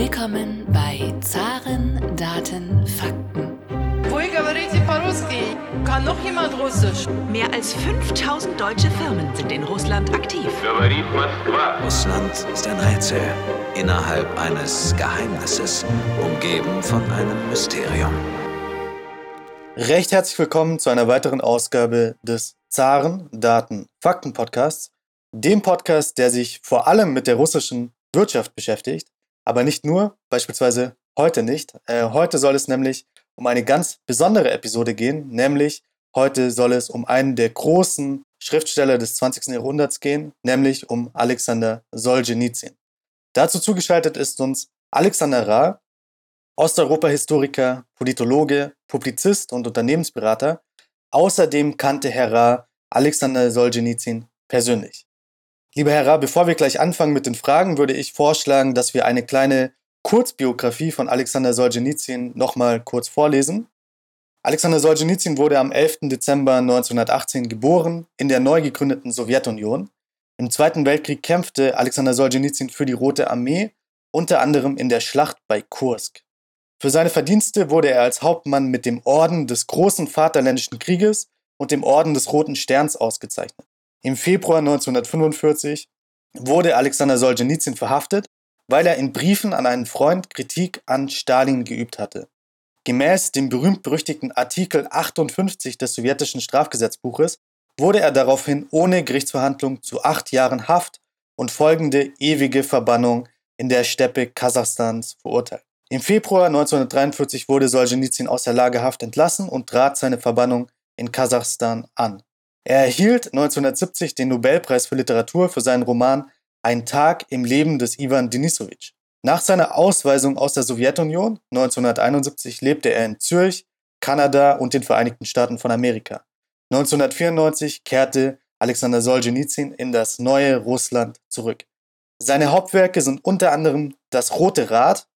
Willkommen bei Zaren, Daten, Fakten. Kann noch jemand Russisch? Mehr als 5000 deutsche Firmen sind in Russland aktiv. Russland ist ein Rätsel innerhalb eines Geheimnisses, umgeben von einem Mysterium. Recht herzlich willkommen zu einer weiteren Ausgabe des Zaren Daten Fakten Podcasts, dem Podcast, der sich vor allem mit der russischen Wirtschaft beschäftigt aber nicht nur, beispielsweise heute nicht. Äh, heute soll es nämlich um eine ganz besondere Episode gehen, nämlich heute soll es um einen der großen Schriftsteller des 20. Jahrhunderts gehen, nämlich um Alexander Solzhenitsyn. Dazu zugeschaltet ist uns Alexander Ra, Osteuropa-Historiker, Politologe, Publizist und Unternehmensberater. Außerdem kannte Herr Ra Alexander Solzhenitsyn persönlich. Lieber Herr Ra, bevor wir gleich anfangen mit den Fragen, würde ich vorschlagen, dass wir eine kleine Kurzbiografie von Alexander Solzhenitsyn nochmal kurz vorlesen. Alexander Solzhenitsyn wurde am 11. Dezember 1918 geboren in der neu gegründeten Sowjetunion. Im Zweiten Weltkrieg kämpfte Alexander Solzhenitsyn für die Rote Armee, unter anderem in der Schlacht bei Kursk. Für seine Verdienste wurde er als Hauptmann mit dem Orden des Großen Vaterländischen Krieges und dem Orden des Roten Sterns ausgezeichnet. Im Februar 1945 wurde Alexander Solzhenitsyn verhaftet, weil er in Briefen an einen Freund Kritik an Stalin geübt hatte. Gemäß dem berühmt-berüchtigten Artikel 58 des sowjetischen Strafgesetzbuches wurde er daraufhin ohne Gerichtsverhandlung zu acht Jahren Haft und folgende ewige Verbannung in der Steppe Kasachstans verurteilt. Im Februar 1943 wurde Solzhenitsyn aus der Lagerhaft entlassen und trat seine Verbannung in Kasachstan an. Er erhielt 1970 den Nobelpreis für Literatur für seinen Roman Ein Tag im Leben des Ivan Denisowitsch. Nach seiner Ausweisung aus der Sowjetunion 1971 lebte er in Zürich, Kanada und den Vereinigten Staaten von Amerika. 1994 kehrte Alexander Solzhenitsyn in das neue Russland zurück. Seine Hauptwerke sind unter anderem Das Rote Rad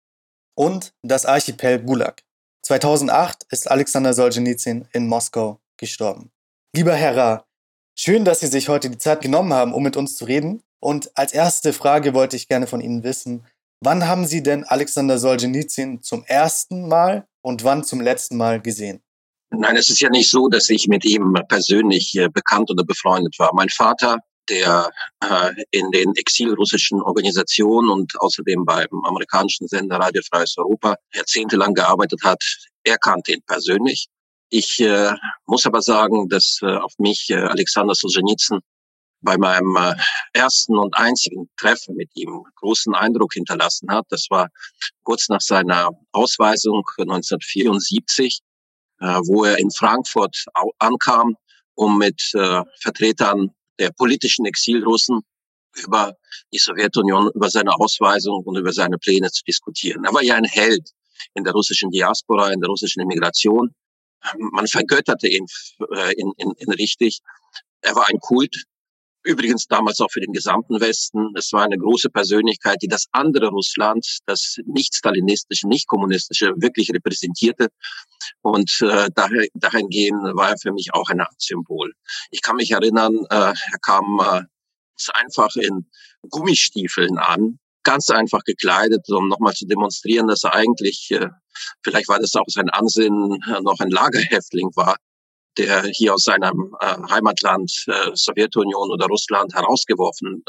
und das Archipel Gulag. 2008 ist Alexander Solzhenitsyn in Moskau gestorben. Lieber Herr Ra, schön, dass Sie sich heute die Zeit genommen haben, um mit uns zu reden. Und als erste Frage wollte ich gerne von Ihnen wissen, wann haben Sie denn Alexander Solzhenitsyn zum ersten Mal und wann zum letzten Mal gesehen? Nein, es ist ja nicht so, dass ich mit ihm persönlich äh, bekannt oder befreundet war. Mein Vater der äh, in den exilrussischen Organisationen und außerdem beim amerikanischen Sender Radio Freies Europa jahrzehntelang gearbeitet hat. Er kannte ihn persönlich. Ich äh, muss aber sagen, dass äh, auf mich äh, Alexander Solzhenitsyn bei meinem äh, ersten und einzigen Treffen mit ihm großen Eindruck hinterlassen hat. Das war kurz nach seiner Ausweisung 1974, äh, wo er in Frankfurt ankam, um mit äh, Vertretern der politischen Exilrussen über die Sowjetunion, über seine Ausweisung und über seine Pläne zu diskutieren. Er war ja ein Held in der russischen Diaspora, in der russischen Immigration. Man vergötterte ihn äh, in, in, in richtig. Er war ein Kult, übrigens damals auch für den gesamten Westen. Es war eine große Persönlichkeit, die das andere Russland, das nicht stalinistische, nicht kommunistische, wirklich repräsentierte. Und äh, daher, dahingehend war er für mich auch eine Art Symbol. Ich kann mich erinnern, äh, er kam äh, einfach in Gummistiefeln an, ganz einfach gekleidet, um nochmal zu demonstrieren, dass er eigentlich, äh, vielleicht war das auch sein Ansinnen, äh, noch ein Lagerhäftling war, der hier aus seinem äh, Heimatland Sowjetunion oder Russland herausgeworfen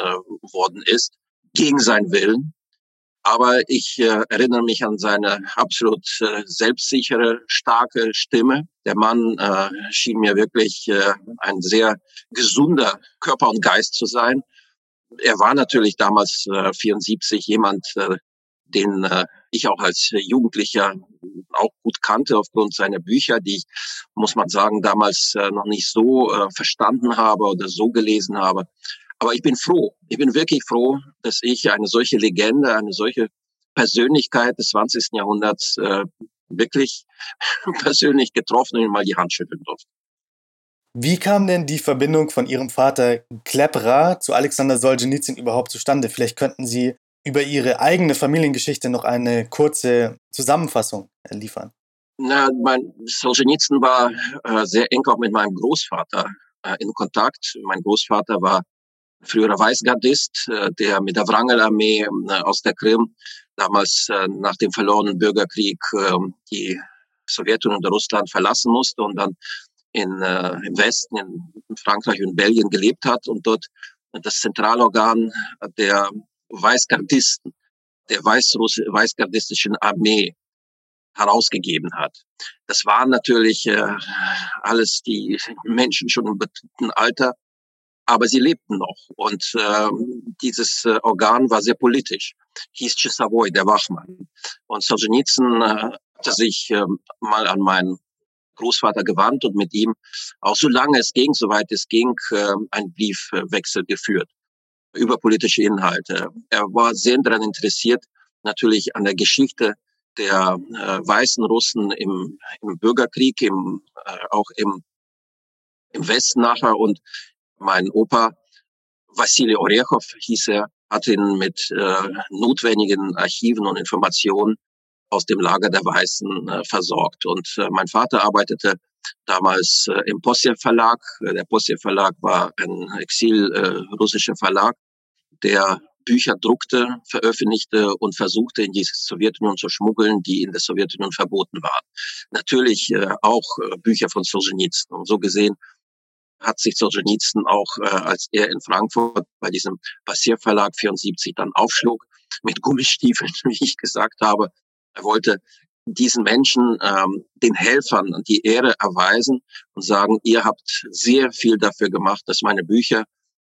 worden ist, gegen seinen Willen. Aber ich erinnere mich an seine absolut selbstsichere, starke Stimme. Der Mann schien mir wirklich ein sehr gesunder Körper und Geist zu sein. Er war natürlich damals äh, 74 jemand, äh, den äh, ich auch als Jugendlicher auch gut kannte aufgrund seiner Bücher, die ich, muss man sagen, damals äh, noch nicht so äh, verstanden habe oder so gelesen habe. Aber ich bin froh, ich bin wirklich froh, dass ich eine solche Legende, eine solche Persönlichkeit des 20. Jahrhunderts äh, wirklich persönlich getroffen und mal die Hand schütteln durfte. Wie kam denn die Verbindung von Ihrem Vater Klepra zu Alexander Solzhenitsyn überhaupt zustande? Vielleicht könnten Sie über Ihre eigene Familiengeschichte noch eine kurze Zusammenfassung liefern. Na, mein Solzhenitsyn war äh, sehr eng auch mit meinem Großvater äh, in Kontakt. Mein Großvater war früherer Weißgardist, äh, der mit der Wrangel-Armee äh, aus der Krim damals äh, nach dem verlorenen Bürgerkrieg äh, die Sowjetunion und Russland verlassen musste und dann in, äh, im Westen, in Frankreich und Belgien gelebt hat und dort das Zentralorgan der Weißgardisten, der weißgardistischen Armee herausgegeben hat. Das waren natürlich äh, alles die Menschen schon im bestimmten Alter, aber sie lebten noch. Und äh, dieses äh, Organ war sehr politisch. Hieß Chisavoy, der Wachmann. Und Solzhenitsyn äh, hatte sich äh, mal an meinen Großvater gewandt und mit ihm auch so lange es ging, soweit es ging, äh, ein Briefwechsel geführt über politische Inhalte. Er war sehr daran interessiert, natürlich an der Geschichte der äh, weißen Russen im, im Bürgerkrieg, im, äh, auch im, im Westen nachher. Und mein Opa, Vassili Orechow hieß er, hat ihn mit äh, notwendigen Archiven und Informationen aus dem Lager der Weißen äh, versorgt. Und äh, mein Vater arbeitete damals äh, im Possev Verlag. Der Possev Verlag war ein exil-russischer äh, Verlag, der Bücher druckte, veröffentlichte und versuchte, in die Sowjetunion zu schmuggeln, die in der Sowjetunion verboten waren. Natürlich äh, auch äh, Bücher von Solzhenitsyn. Und so gesehen hat sich Solzhenitsyn auch, äh, als er in Frankfurt bei diesem Passierverlag 74 dann aufschlug, mit Gummistiefeln, wie ich gesagt habe, er wollte diesen Menschen, ähm, den Helfern die Ehre erweisen und sagen, ihr habt sehr viel dafür gemacht, dass meine Bücher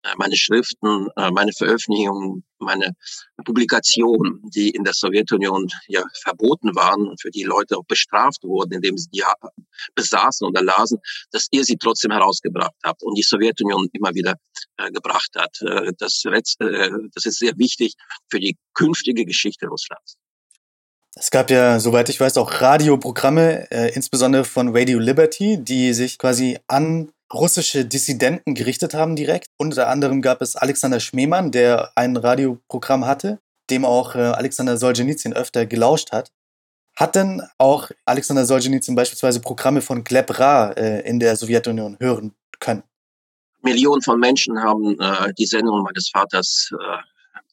äh, meine Schriften, äh, meine Veröffentlichungen, meine Publikationen, die in der Sowjetunion ja verboten waren und für die Leute auch bestraft wurden, indem sie die besaßen oder lasen, dass ihr sie trotzdem herausgebracht habt und die Sowjetunion immer wieder äh, gebracht hat. Äh, das, äh, das ist sehr wichtig für die künftige Geschichte Russlands. Es gab ja, soweit ich weiß, auch Radioprogramme, äh, insbesondere von Radio Liberty, die sich quasi an russische Dissidenten gerichtet haben direkt. Unter anderem gab es Alexander Schmemann, der ein Radioprogramm hatte, dem auch äh, Alexander Solzhenitsyn öfter gelauscht hat. Hat denn auch Alexander Solzhenitsyn beispielsweise Programme von Gleb Ra äh, in der Sowjetunion hören können? Millionen von Menschen haben äh, die Sendung meines Vaters äh,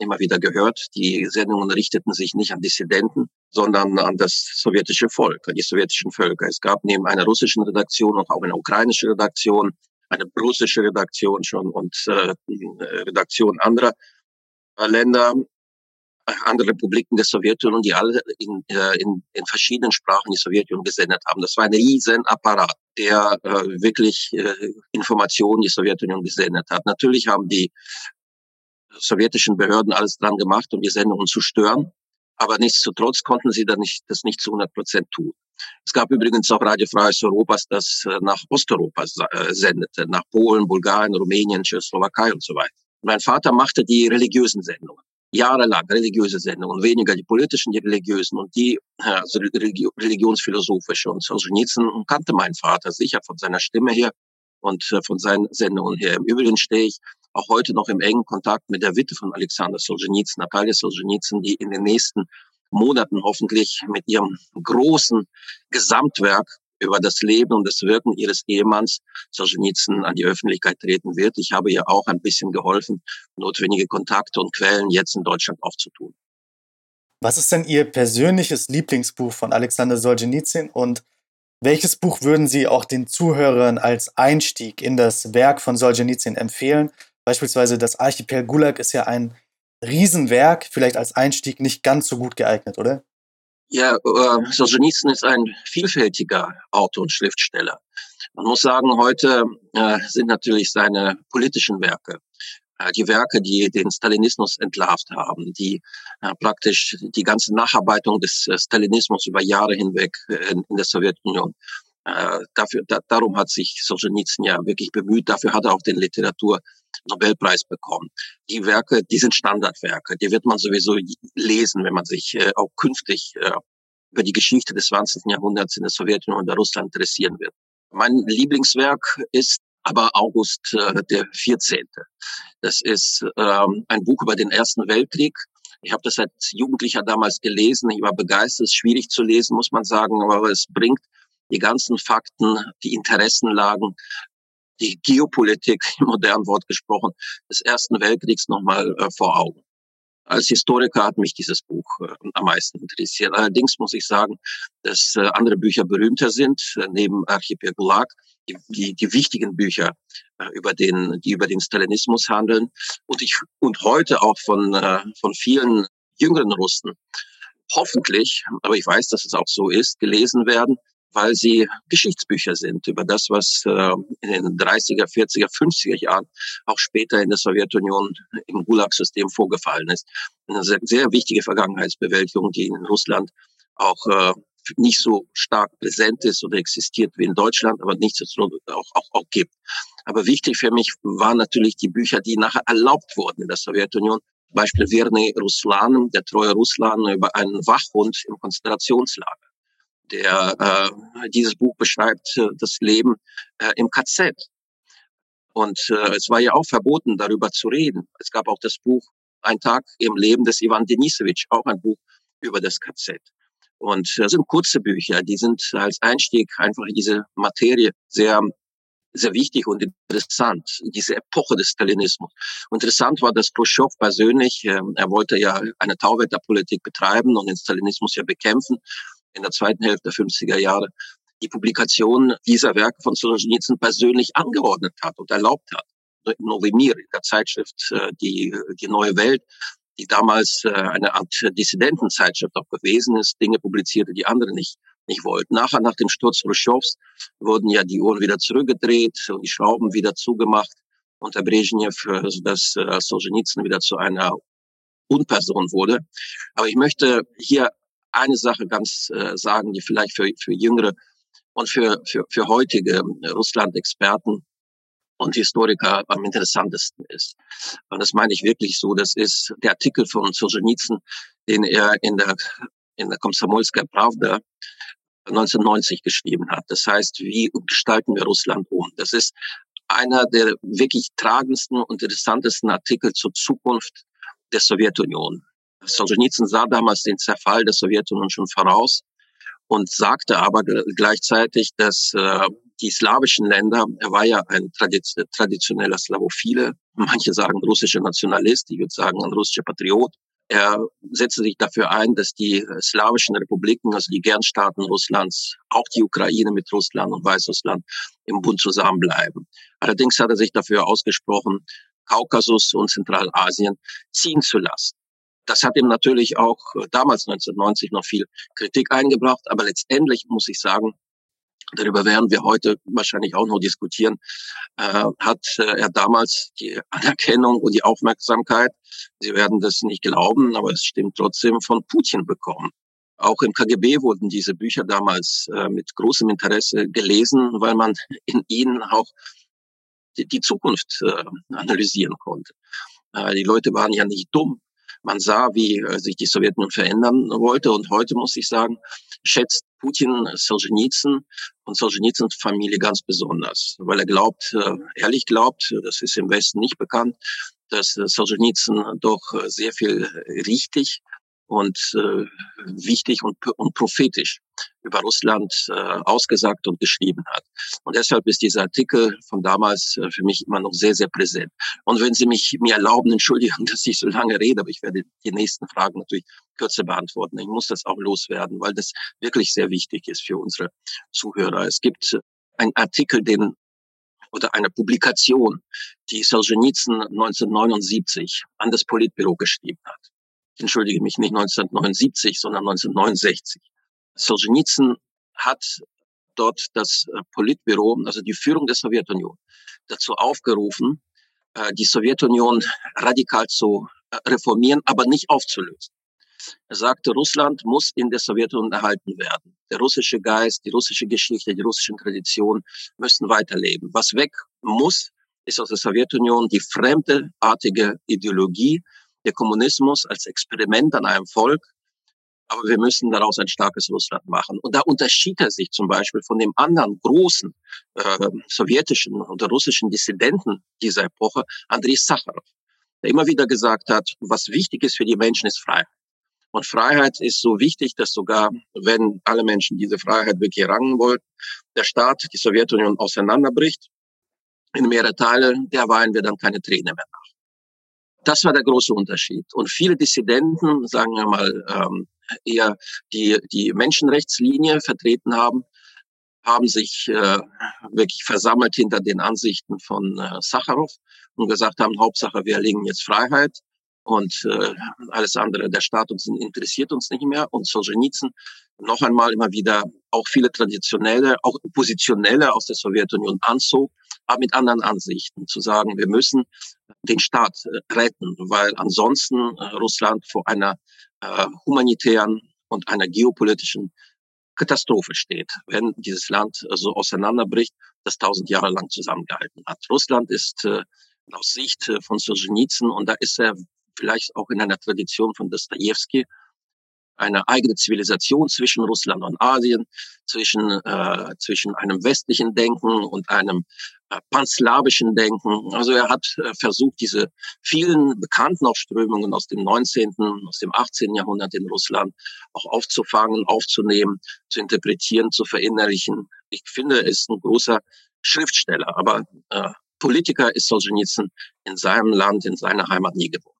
immer wieder gehört. Die Sendungen richteten sich nicht an Dissidenten, sondern an das sowjetische Volk, an die sowjetischen Völker. Es gab neben einer russischen Redaktion und auch eine ukrainische Redaktion, eine russische Redaktion schon und äh, Redaktion anderer Länder, andere Republiken der Sowjetunion, die alle in, äh, in, in verschiedenen Sprachen die Sowjetunion gesendet haben. Das war ein riesen Apparat, der äh, wirklich äh, Informationen die Sowjetunion gesendet hat. Natürlich haben die sowjetischen Behörden alles dran gemacht, um die Sendungen zu stören. Aber nichtsdestotrotz konnten sie dann nicht, das nicht zu 100 Prozent tun. Es gab übrigens auch Radio Freies Europas, das äh, nach Osteuropa äh, sendete, nach Polen, Bulgarien, Rumänien, Tschechoslowakei und so weiter. Mein Vater machte die religiösen Sendungen. Jahrelang religiöse Sendungen, weniger die politischen, die religiösen und die also religionsphilosophische. Und Solzhenitsyn kannte mein Vater sicher von seiner Stimme her und äh, von seinen Sendungen her. Im Übrigen stehe ich auch heute noch im engen Kontakt mit der Witte von Alexander Solzhenitsyn, Natalia Solzhenitsyn, die in den nächsten Monaten hoffentlich mit ihrem großen Gesamtwerk über das Leben und das Wirken ihres Ehemanns Solzhenitsyn an die Öffentlichkeit treten wird. Ich habe ihr auch ein bisschen geholfen, notwendige Kontakte und Quellen jetzt in Deutschland aufzutun. Was ist denn Ihr persönliches Lieblingsbuch von Alexander Solzhenitsyn und welches Buch würden Sie auch den Zuhörern als Einstieg in das Werk von Solzhenitsyn empfehlen? Beispielsweise das Archipel Gulag ist ja ein Riesenwerk, vielleicht als Einstieg nicht ganz so gut geeignet, oder? Ja, äh, Solzhenitsyn ist ein vielfältiger Autor und Schriftsteller. Man muss sagen, heute äh, sind natürlich seine politischen Werke, die Werke, die den Stalinismus entlarvt haben, die äh, praktisch die ganze Nacharbeitung des äh, Stalinismus über Jahre hinweg äh, in, in der Sowjetunion äh, dafür, da, darum hat sich Solzhenitsyn ja wirklich bemüht. Dafür hat er auch den Literatur-Nobelpreis bekommen. Die Werke, die sind Standardwerke. Die wird man sowieso lesen, wenn man sich äh, auch künftig äh, über die Geschichte des 20. Jahrhunderts in der Sowjetunion und der Russland interessieren wird. Mein Lieblingswerk ist aber August äh, der 14. Das ist ähm, ein Buch über den Ersten Weltkrieg. Ich habe das als Jugendlicher damals gelesen. Ich war begeistert. Es ist schwierig zu lesen, muss man sagen, aber es bringt die ganzen Fakten, die Interessenlagen, die Geopolitik, im modernen Wort gesprochen, des Ersten Weltkriegs nochmal äh, vor Augen. Als Historiker hat mich dieses Buch äh, am meisten interessiert. Allerdings muss ich sagen, dass äh, andere Bücher berühmter sind, äh, neben Archipel Gulag, die, die, die wichtigen Bücher äh, über den, die über den Stalinismus handeln und ich und heute auch von äh, von vielen jüngeren Russen hoffentlich, aber ich weiß, dass es auch so ist, gelesen werden, weil sie Geschichtsbücher sind über das, was äh, in den 30er, 40er, 50er Jahren auch später in der Sowjetunion im Gulag-System vorgefallen ist. Eine sehr, sehr wichtige Vergangenheitsbewältigung, die in Russland auch äh, nicht so stark präsent ist oder existiert wie in Deutschland, aber nichtsdestotrotz auch, auch, auch gibt. Aber wichtig für mich waren natürlich die Bücher, die nachher erlaubt wurden in der Sowjetunion. Beispiel Verne Ruslan, der treue Russland über einen Wachhund im Konzentrationslager der äh, dieses Buch beschreibt äh, das Leben äh, im KZ. Und äh, es war ja auch verboten, darüber zu reden. Es gab auch das Buch Ein Tag im Leben des Ivan Denisowitsch, auch ein Buch über das KZ. Und das äh, sind kurze Bücher, die sind als Einstieg einfach in diese Materie sehr sehr wichtig und interessant, diese Epoche des Stalinismus. Interessant war, dass Khrushchev persönlich, äh, er wollte ja eine Tauwetterpolitik betreiben und den Stalinismus ja bekämpfen in der zweiten Hälfte der 50er Jahre die Publikation dieser Werke von Solzhenitsyn persönlich angeordnet hat und erlaubt hat. Novemir, in der Zeitschrift äh, die, die Neue Welt, die damals äh, eine Art Dissidentenzeitschrift auch gewesen ist, Dinge publizierte, die andere nicht, nicht wollten. Nachher, nach dem Sturz Khrushchevs, wurden ja die Uhren wieder zurückgedreht und die Schrauben wieder zugemacht unter Brezhnev, sodass äh, Solzhenitsyn wieder zu einer Unperson wurde. Aber ich möchte hier eine Sache ganz äh, sagen, die vielleicht für, für jüngere und für, für, für heutige Russland-Experten und Historiker am interessantesten ist. Und das meine ich wirklich so. Das ist der Artikel von Solzhenitsyn, den er in der, in der Komsomolska Pravda 1990 geschrieben hat. Das heißt, wie gestalten wir Russland um? Das ist einer der wirklich tragendsten und interessantesten Artikel zur Zukunft der Sowjetunion. Solzhenitsyn sah damals den Zerfall der Sowjetunion schon voraus und sagte aber gleichzeitig, dass äh, die slawischen Länder, er war ja ein traditioneller Slavophile, manche sagen russischer Nationalist, ich würde sagen ein russischer Patriot. Er setzte sich dafür ein, dass die slawischen Republiken, also die Gernstaaten Russlands, auch die Ukraine mit Russland und Weißrussland im Bund zusammenbleiben. Allerdings hat er sich dafür ausgesprochen, Kaukasus und Zentralasien ziehen zu lassen. Das hat ihm natürlich auch äh, damals 1990 noch viel Kritik eingebracht, aber letztendlich muss ich sagen, darüber werden wir heute wahrscheinlich auch noch diskutieren, äh, hat äh, er damals die Anerkennung und die Aufmerksamkeit, Sie werden das nicht glauben, aber es stimmt trotzdem, von Putin bekommen. Auch im KGB wurden diese Bücher damals äh, mit großem Interesse gelesen, weil man in ihnen auch die, die Zukunft äh, analysieren konnte. Äh, die Leute waren ja nicht dumm. Man sah, wie äh, sich die Sowjetunion verändern wollte. Und heute muss ich sagen, schätzt Putin Solzhenitsyn und Solzhenitsyns Familie ganz besonders, weil er glaubt, äh, ehrlich glaubt, das ist im Westen nicht bekannt, dass Solzhenitsyn doch sehr viel richtig und äh, wichtig und, und prophetisch über Russland äh, ausgesagt und geschrieben hat. Und deshalb ist dieser Artikel von damals äh, für mich immer noch sehr, sehr präsent. Und wenn Sie mich mir erlauben, entschuldigen, dass ich so lange rede, aber ich werde die nächsten Fragen natürlich kürzer beantworten. Ich muss das auch loswerden, weil das wirklich sehr wichtig ist für unsere Zuhörer. Es gibt einen Artikel, den oder eine Publikation, die Solzhenitsyn 1979 an das Politbüro geschrieben hat entschuldige mich, nicht 1979, sondern 1969. Solzhenitsyn hat dort das äh, Politbüro, also die Führung der Sowjetunion, dazu aufgerufen, äh, die Sowjetunion radikal zu äh, reformieren, aber nicht aufzulösen. Er sagte, Russland muss in der Sowjetunion erhalten werden. Der russische Geist, die russische Geschichte, die russischen Traditionen müssen weiterleben. Was weg muss, ist aus der Sowjetunion die fremdeartige Ideologie, der Kommunismus als Experiment an einem Volk, aber wir müssen daraus ein starkes Russland machen. Und da unterschied er sich zum Beispiel von dem anderen großen äh, sowjetischen oder russischen Dissidenten dieser Epoche, Andrei Sacharow, der immer wieder gesagt hat, was wichtig ist für die Menschen, ist Freiheit. Und Freiheit ist so wichtig, dass sogar, wenn alle Menschen diese Freiheit wirklich errangen wollten, der Staat, die Sowjetunion auseinanderbricht in mehrere Teile, der weinen wir dann keine Tränen mehr nach. Das war der große Unterschied. Und viele Dissidenten, sagen wir mal, ähm, eher die, die Menschenrechtslinie vertreten haben, haben sich äh, wirklich versammelt hinter den Ansichten von äh, Sacharow und gesagt haben, Hauptsache, wir erlegen jetzt Freiheit und äh, alles andere, der Staat uns interessiert uns nicht mehr. Und Solzhenitsyn noch einmal immer wieder auch viele traditionelle, auch oppositionelle aus der Sowjetunion anzog, aber mit anderen Ansichten, zu sagen, wir müssen den Staat äh, retten, weil ansonsten äh, Russland vor einer äh, humanitären und einer geopolitischen Katastrophe steht, wenn dieses Land so auseinanderbricht, das tausend Jahre lang zusammengehalten hat. Russland ist äh, aus Sicht äh, von Solzhenitsyn, und da ist er vielleicht auch in einer Tradition von Dostoevsky, eine eigene Zivilisation zwischen Russland und Asien, zwischen, äh, zwischen einem westlichen Denken und einem äh, panslawischen Denken. Also er hat äh, versucht, diese vielen bekannten Aufströmungen aus dem 19., aus dem 18. Jahrhundert in Russland auch aufzufangen, aufzunehmen, zu interpretieren, zu verinnerlichen. Ich finde, er ist ein großer Schriftsteller, aber äh, Politiker ist Solzhenitsyn in seinem Land, in seiner Heimat nie geworden.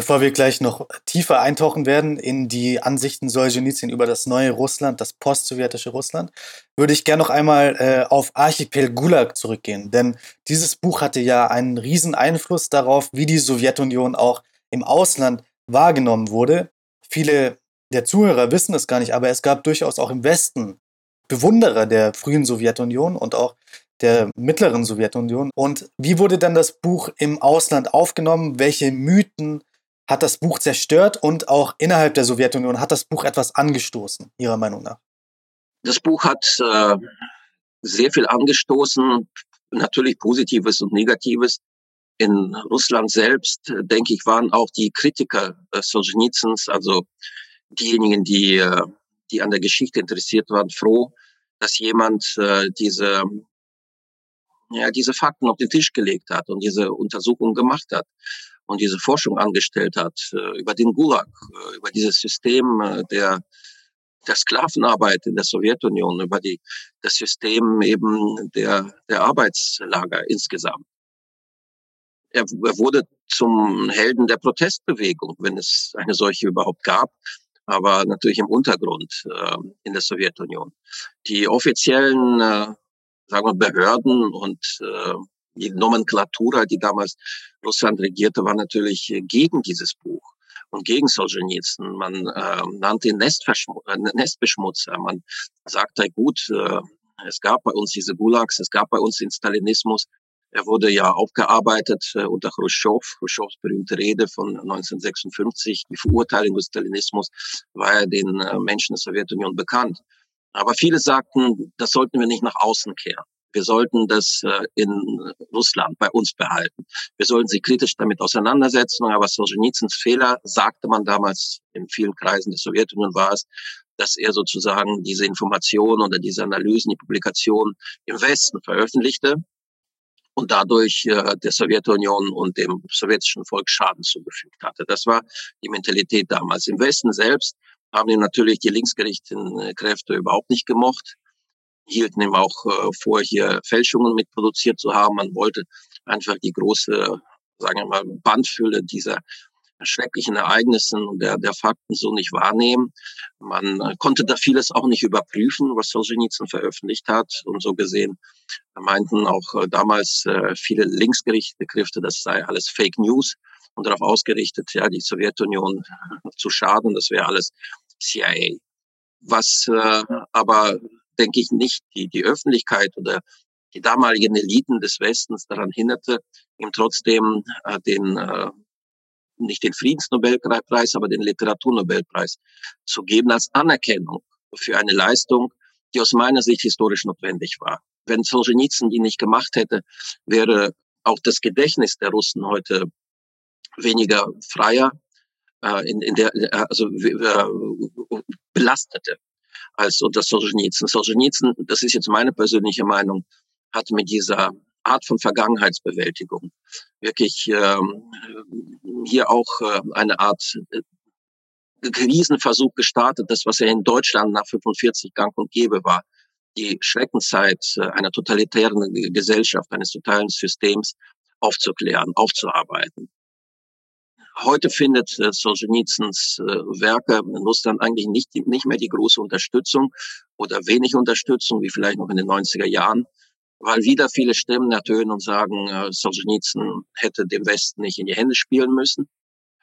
Bevor wir gleich noch tiefer eintauchen werden in die Ansichten Solzhenitsyn über das neue Russland, das post-sowjetische Russland, würde ich gerne noch einmal äh, auf Archipel Gulag zurückgehen. Denn dieses Buch hatte ja einen riesen Einfluss darauf, wie die Sowjetunion auch im Ausland wahrgenommen wurde. Viele der Zuhörer wissen es gar nicht, aber es gab durchaus auch im Westen Bewunderer der frühen Sowjetunion und auch der mittleren Sowjetunion. Und wie wurde dann das Buch im Ausland aufgenommen? Welche Mythen hat das Buch zerstört und auch innerhalb der Sowjetunion hat das Buch etwas angestoßen, Ihrer Meinung nach? Das Buch hat äh, sehr viel angestoßen, natürlich Positives und Negatives. In Russland selbst, äh, denke ich, waren auch die Kritiker äh, Solzhenitsyns, also diejenigen, die, äh, die an der Geschichte interessiert waren, froh, dass jemand äh, diese, ja, diese Fakten auf den Tisch gelegt hat und diese Untersuchung gemacht hat und diese Forschung angestellt hat äh, über den Gulag, äh, über dieses System äh, der der Sklavenarbeit in der Sowjetunion, über die, das System eben der, der Arbeitslager insgesamt. Er, er wurde zum Helden der Protestbewegung, wenn es eine solche überhaupt gab, aber natürlich im Untergrund äh, in der Sowjetunion. Die offiziellen äh, sagen wir, Behörden und äh, die Nomenklatura, die damals Russland regierte, war natürlich gegen dieses Buch und gegen Solzhenitsyn. Man äh, nannte ihn Nestverschmu äh, Nestbeschmutzer. Man sagte, gut, äh, es gab bei uns diese Gulags, es gab bei uns den Stalinismus. Er wurde ja aufgearbeitet äh, unter Khrushchev. Khrushchevs berühmte Rede von 1956, die Verurteilung des Stalinismus, war ja den äh, Menschen der Sowjetunion bekannt. Aber viele sagten, das sollten wir nicht nach außen kehren. Wir sollten das äh, in Russland bei uns behalten. Wir sollten sich kritisch damit auseinandersetzen. Aber Solzhenitsyns Fehler, sagte man damals in vielen Kreisen der Sowjetunion, war es, dass er sozusagen diese Informationen oder diese Analysen, die Publikationen im Westen veröffentlichte und dadurch äh, der Sowjetunion und dem sowjetischen Volk Schaden zugefügt hatte. Das war die Mentalität damals. Im Westen selbst haben ihn natürlich die linksgerichteten Kräfte überhaupt nicht gemocht hielten ihm auch äh, vor, hier Fälschungen mitproduziert zu haben. Man wollte einfach die große, sagen wir mal, Bandfülle dieser schrecklichen Ereignissen und der, der Fakten so nicht wahrnehmen. Man äh, konnte da vieles auch nicht überprüfen, was Solzhenitsyn veröffentlicht hat. Und so gesehen meinten auch äh, damals äh, viele linksgerichtete Kräfte, das sei alles Fake News und darauf ausgerichtet, ja, die Sowjetunion zu schaden. Das wäre alles CIA. Was äh, aber denke ich, nicht die, die Öffentlichkeit oder die damaligen Eliten des Westens daran hinderte, ihm trotzdem äh, den, äh, nicht den Friedensnobelpreis, aber den Literaturnobelpreis zu geben als Anerkennung für eine Leistung, die aus meiner Sicht historisch notwendig war. Wenn Solzhenitsyn die nicht gemacht hätte, wäre auch das Gedächtnis der Russen heute weniger freier, äh, in, in der, äh, also äh, belastete als unter Solzhenitsyn. Solzhenitsyn, das ist jetzt meine persönliche Meinung, hat mit dieser Art von Vergangenheitsbewältigung wirklich ähm, hier auch äh, eine Art äh, Krisenversuch gestartet, das, was ja in Deutschland nach 45 gang und gäbe war, die Schreckenzeit äh, einer totalitären Gesellschaft, eines totalen Systems aufzuklären, aufzuarbeiten. Heute findet äh, Solzhenitsyns äh, Werke in Russland eigentlich nicht, nicht mehr die große Unterstützung oder wenig Unterstützung, wie vielleicht noch in den 90er Jahren, weil wieder viele Stimmen ertönen und sagen, äh, Solzhenitsyn hätte dem Westen nicht in die Hände spielen müssen.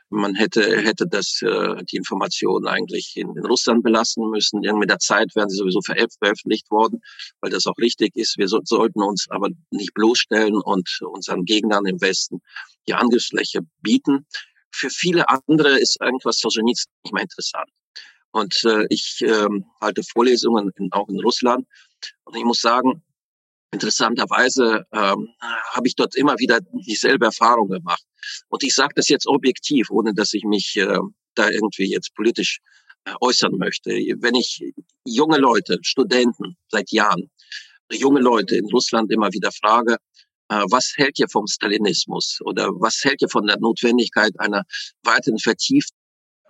Man hätte, hätte das, äh, die Informationen eigentlich in, in Russland belassen müssen. Mit der Zeit werden sie sowieso veröffentlicht worden, weil das auch richtig ist. Wir so, sollten uns aber nicht bloßstellen und unseren Gegnern im Westen die Angriffsfläche bieten. Für viele andere ist irgendwas Solzhenitsyn nicht mehr interessant. Und äh, ich äh, halte Vorlesungen in, auch in Russland. Und ich muss sagen, interessanterweise ähm, habe ich dort immer wieder dieselbe Erfahrung gemacht. Und ich sage das jetzt objektiv, ohne dass ich mich äh, da irgendwie jetzt politisch äh, äußern möchte. Wenn ich junge Leute, Studenten seit Jahren, junge Leute in Russland immer wieder frage, was hält ihr vom Stalinismus oder was hält ihr von der Notwendigkeit einer weiteren vertieften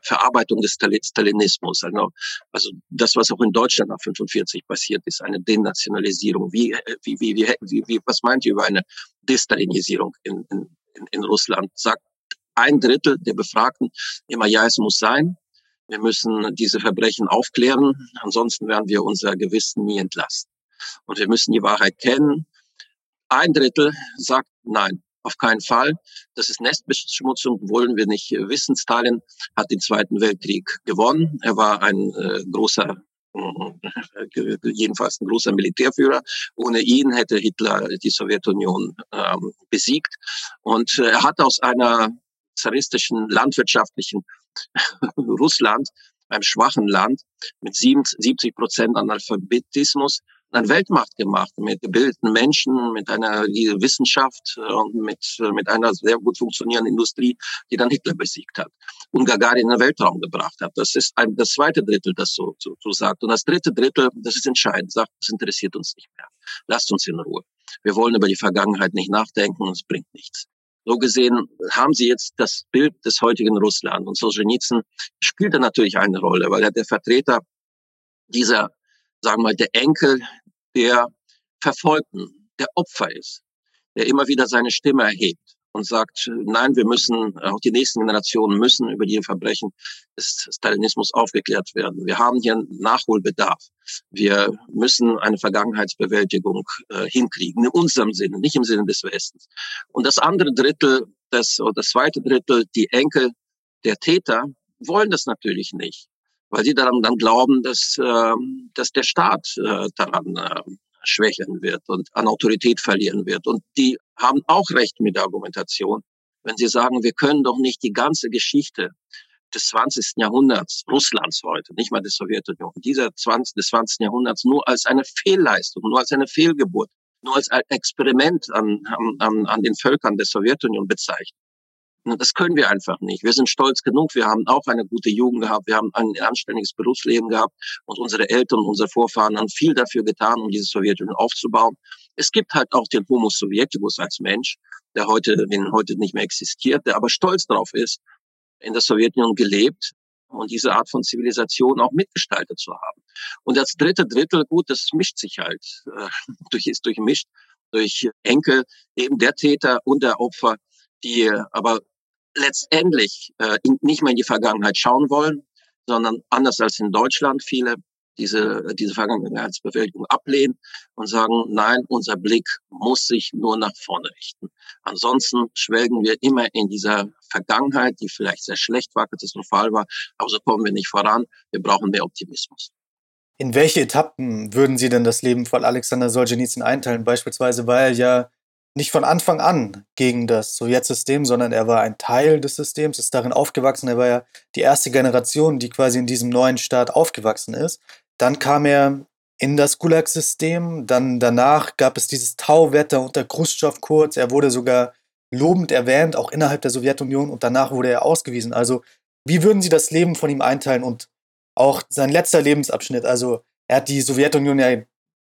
Verarbeitung des Stalinismus. Also, also das, was auch in Deutschland nach 45 passiert ist, eine Denationalisierung. Wie, wie, wie, wie, wie, was meint ihr über eine Destalinisierung in, in, in Russland? Sagt ein Drittel der Befragten immer, ja, es muss sein. Wir müssen diese Verbrechen aufklären, ansonsten werden wir unser Gewissen nie entlasten. Und wir müssen die Wahrheit kennen. Ein Drittel sagt, nein, auf keinen Fall. Das ist Nestbeschmutzung, wollen wir nicht wissen. Stalin hat den Zweiten Weltkrieg gewonnen. Er war ein äh, großer äh, jedenfalls ein großer Militärführer. Ohne ihn hätte Hitler die Sowjetunion ähm, besiegt. Und äh, er hat aus einer zaristischen landwirtschaftlichen Russland, einem schwachen Land mit 70 Prozent Analphabetismus, eine Weltmacht gemacht mit gebildeten Menschen, mit einer Wissenschaft äh, und mit, äh, mit einer sehr gut funktionierenden Industrie, die dann Hitler besiegt hat und Gagarin in den Weltraum gebracht hat. Das ist ein, das zweite Drittel, das so, so, so sagt. Und das dritte Drittel, das ist entscheidend, sagt, das interessiert uns nicht mehr. Lasst uns in Ruhe. Wir wollen über die Vergangenheit nicht nachdenken und es bringt nichts. So gesehen haben sie jetzt das Bild des heutigen Russland. Und Solzhenitsyn spielt da natürlich eine Rolle, weil er der Vertreter dieser sagen wir mal, der Enkel der Verfolgten, der Opfer ist, der immer wieder seine Stimme erhebt und sagt, nein, wir müssen, auch die nächsten Generationen müssen über die Verbrechen des Stalinismus aufgeklärt werden. Wir haben hier Nachholbedarf. Wir müssen eine Vergangenheitsbewältigung äh, hinkriegen, in unserem Sinne, nicht im Sinne des Westens. Und das andere Drittel, das, oder das zweite Drittel, die Enkel der Täter, wollen das natürlich nicht weil sie daran dann glauben, dass, äh, dass der Staat äh, daran äh, schwächeln wird und an Autorität verlieren wird. Und die haben auch recht mit der Argumentation, wenn sie sagen, wir können doch nicht die ganze Geschichte des 20. Jahrhunderts Russlands heute, nicht mal der Sowjetunion, dieser 20, des 20. Jahrhunderts nur als eine Fehlleistung, nur als eine Fehlgeburt, nur als ein Experiment an, an, an den Völkern der Sowjetunion bezeichnen. Das können wir einfach nicht. Wir sind stolz genug. Wir haben auch eine gute Jugend gehabt. Wir haben ein anständiges Berufsleben gehabt. Und unsere Eltern unsere Vorfahren haben viel dafür getan, um diese Sowjetunion aufzubauen. Es gibt halt auch den Homo Sovieticus als Mensch, der heute, den heute nicht mehr existiert, der aber stolz darauf ist, in der Sowjetunion gelebt und diese Art von Zivilisation auch mitgestaltet zu haben. Und das dritte Drittel, gut, das mischt sich halt, äh, durch, ist durchmischt durch Enkel eben der Täter und der Opfer, die aber letztendlich äh, nicht mehr in die Vergangenheit schauen wollen, sondern anders als in Deutschland viele diese, diese Vergangenheitsbewältigung ablehnen und sagen, nein, unser Blick muss sich nur nach vorne richten. Ansonsten schwelgen wir immer in dieser Vergangenheit, die vielleicht sehr schlecht war, katastrophal war, aber so kommen wir nicht voran. Wir brauchen mehr Optimismus. In welche Etappen würden Sie denn das Leben von Alexander Solzhenitsyn einteilen? Beispielsweise, weil ja nicht von Anfang an gegen das Sowjetsystem, sondern er war ein Teil des Systems, ist darin aufgewachsen. Er war ja die erste Generation, die quasi in diesem neuen Staat aufgewachsen ist. Dann kam er in das Gulag-System. Dann danach gab es dieses Tauwetter unter Khrushchev kurz. Er wurde sogar lobend erwähnt, auch innerhalb der Sowjetunion. Und danach wurde er ausgewiesen. Also, wie würden Sie das Leben von ihm einteilen und auch sein letzter Lebensabschnitt? Also, er hat die Sowjetunion ja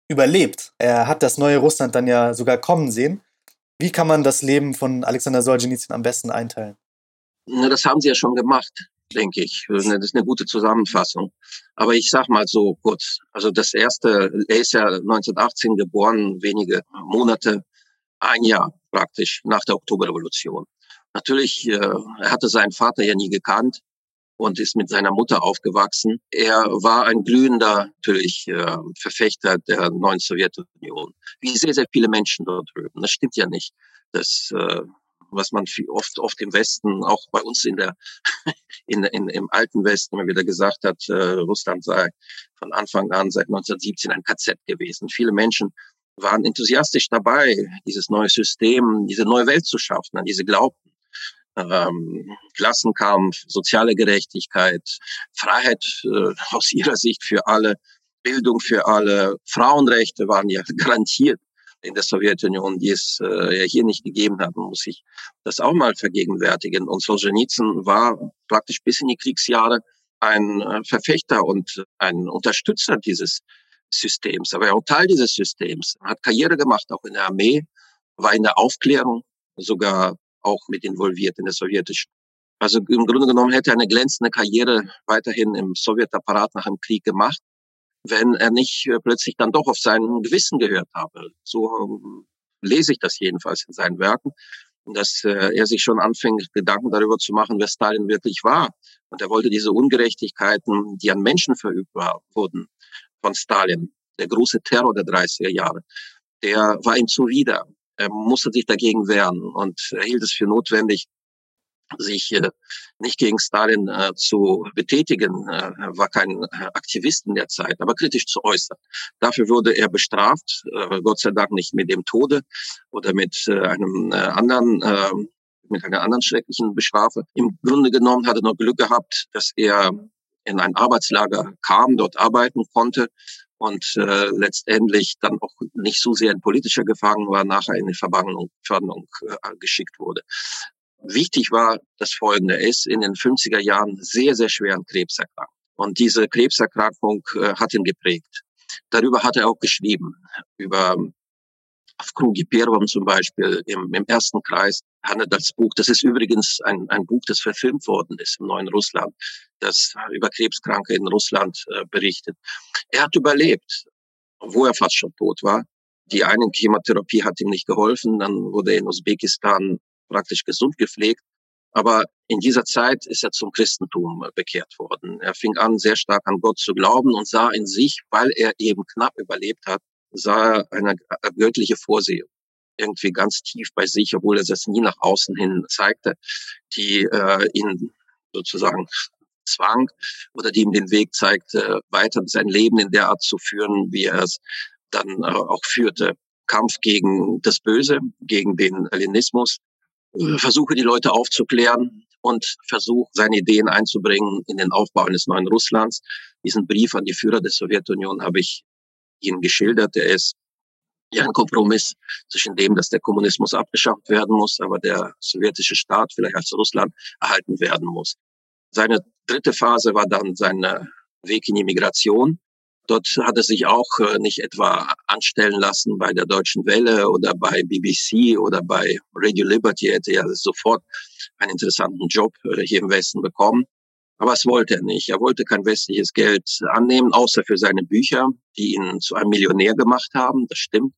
überlebt. Er hat das neue Russland dann ja sogar kommen sehen. Wie kann man das Leben von Alexander Solzhenitsyn am besten einteilen? Na, das haben Sie ja schon gemacht, denke ich. Das ist eine gute Zusammenfassung. Aber ich sag mal so kurz. Also das erste, er ist ja 1918 geboren, wenige Monate, ein Jahr praktisch nach der Oktoberrevolution. Natürlich, äh, er hatte seinen Vater ja nie gekannt und ist mit seiner Mutter aufgewachsen. Er war ein glühender, natürlich äh, Verfechter der neuen Sowjetunion, wie sehr, sehr viele Menschen dort drüben. Das stimmt ja nicht. Das, äh, was man oft, oft im Westen, auch bei uns in der, in, in, im alten Westen immer wieder gesagt hat, äh, Russland sei von Anfang an seit 1917 ein KZ gewesen. Viele Menschen waren enthusiastisch dabei, dieses neue System, diese neue Welt zu schaffen, an diese glaubten. Ähm, Klassenkampf, soziale Gerechtigkeit, Freiheit äh, aus ihrer Sicht für alle, Bildung für alle, Frauenrechte waren ja garantiert in der Sowjetunion, die es äh, ja hier nicht gegeben hat, muss ich das auch mal vergegenwärtigen. Und Solzhenitsyn war praktisch bis in die Kriegsjahre ein äh, Verfechter und ein Unterstützer dieses Systems, aber er auch Teil dieses Systems, hat Karriere gemacht, auch in der Armee, war in der Aufklärung sogar auch mit involviert in der sowjetischen. Also im Grunde genommen hätte er eine glänzende Karriere weiterhin im Sowjetapparat nach dem Krieg gemacht wenn er nicht äh, plötzlich dann doch auf sein Gewissen gehört habe. So ähm, lese ich das jedenfalls in seinen Werken, dass äh, er sich schon anfängt, Gedanken darüber zu machen, wer Stalin wirklich war. Und er wollte diese Ungerechtigkeiten, die an Menschen verübt wurden von Stalin, der große Terror der 30er Jahre, der war ihm zuwider. Er musste sich dagegen wehren und er hielt es für notwendig, sich äh, nicht gegen Stalin äh, zu betätigen, äh, war kein Aktivist in der Zeit, aber kritisch zu äußern. Dafür wurde er bestraft, Gott sei Dank nicht mit dem Tode oder mit einem anderen, mit einer anderen schrecklichen Bestrafe. Im Grunde genommen hat er noch Glück gehabt, dass er in ein Arbeitslager kam, dort arbeiten konnte und äh, letztendlich dann auch nicht so sehr in politischer Gefangen war, nachher in die Verbannung, Verbannung äh, geschickt wurde. Wichtig war das Folgende. Er ist in den 50er Jahren sehr, sehr schwer an Krebs erkrankt. Und diese Krebserkrankung äh, hat ihn geprägt. Darüber hat er auch geschrieben. Über auf Krugi Perwam zum Beispiel im, im ersten Kreis handelt das Buch. Das ist übrigens ein, ein Buch, das verfilmt worden ist im neuen Russland, das über Krebskranke in Russland äh, berichtet. Er hat überlebt, wo er fast schon tot war. Die eine Chemotherapie hat ihm nicht geholfen. Dann wurde er in Usbekistan praktisch gesund gepflegt. Aber in dieser Zeit ist er zum Christentum bekehrt worden. Er fing an, sehr stark an Gott zu glauben und sah in sich, weil er eben knapp überlebt hat, sah er eine göttliche Vorsehung irgendwie ganz tief bei sich, obwohl er das nie nach außen hin zeigte, die äh, ihn sozusagen zwang oder die ihm den Weg zeigte, weiter sein Leben in der Art zu führen, wie er es dann äh, auch führte. Kampf gegen das Böse, gegen den Hellenismus, versuche die Leute aufzuklären und versuche seine Ideen einzubringen in den Aufbau eines neuen Russlands. Diesen Brief an die Führer der Sowjetunion habe ich Ihnen geschildert. Der ist ja ein Kompromiss zwischen dem, dass der Kommunismus abgeschafft werden muss, aber der sowjetische Staat vielleicht als Russland erhalten werden muss. Seine dritte Phase war dann sein Weg in die Migration. Dort hat er sich auch äh, nicht etwa anstellen lassen bei der Deutschen Welle oder bei BBC oder bei Radio Liberty. Er hätte ja sofort einen interessanten Job äh, hier im Westen bekommen. Aber es wollte er nicht. Er wollte kein westliches Geld annehmen, außer für seine Bücher, die ihn zu einem Millionär gemacht haben. Das stimmt.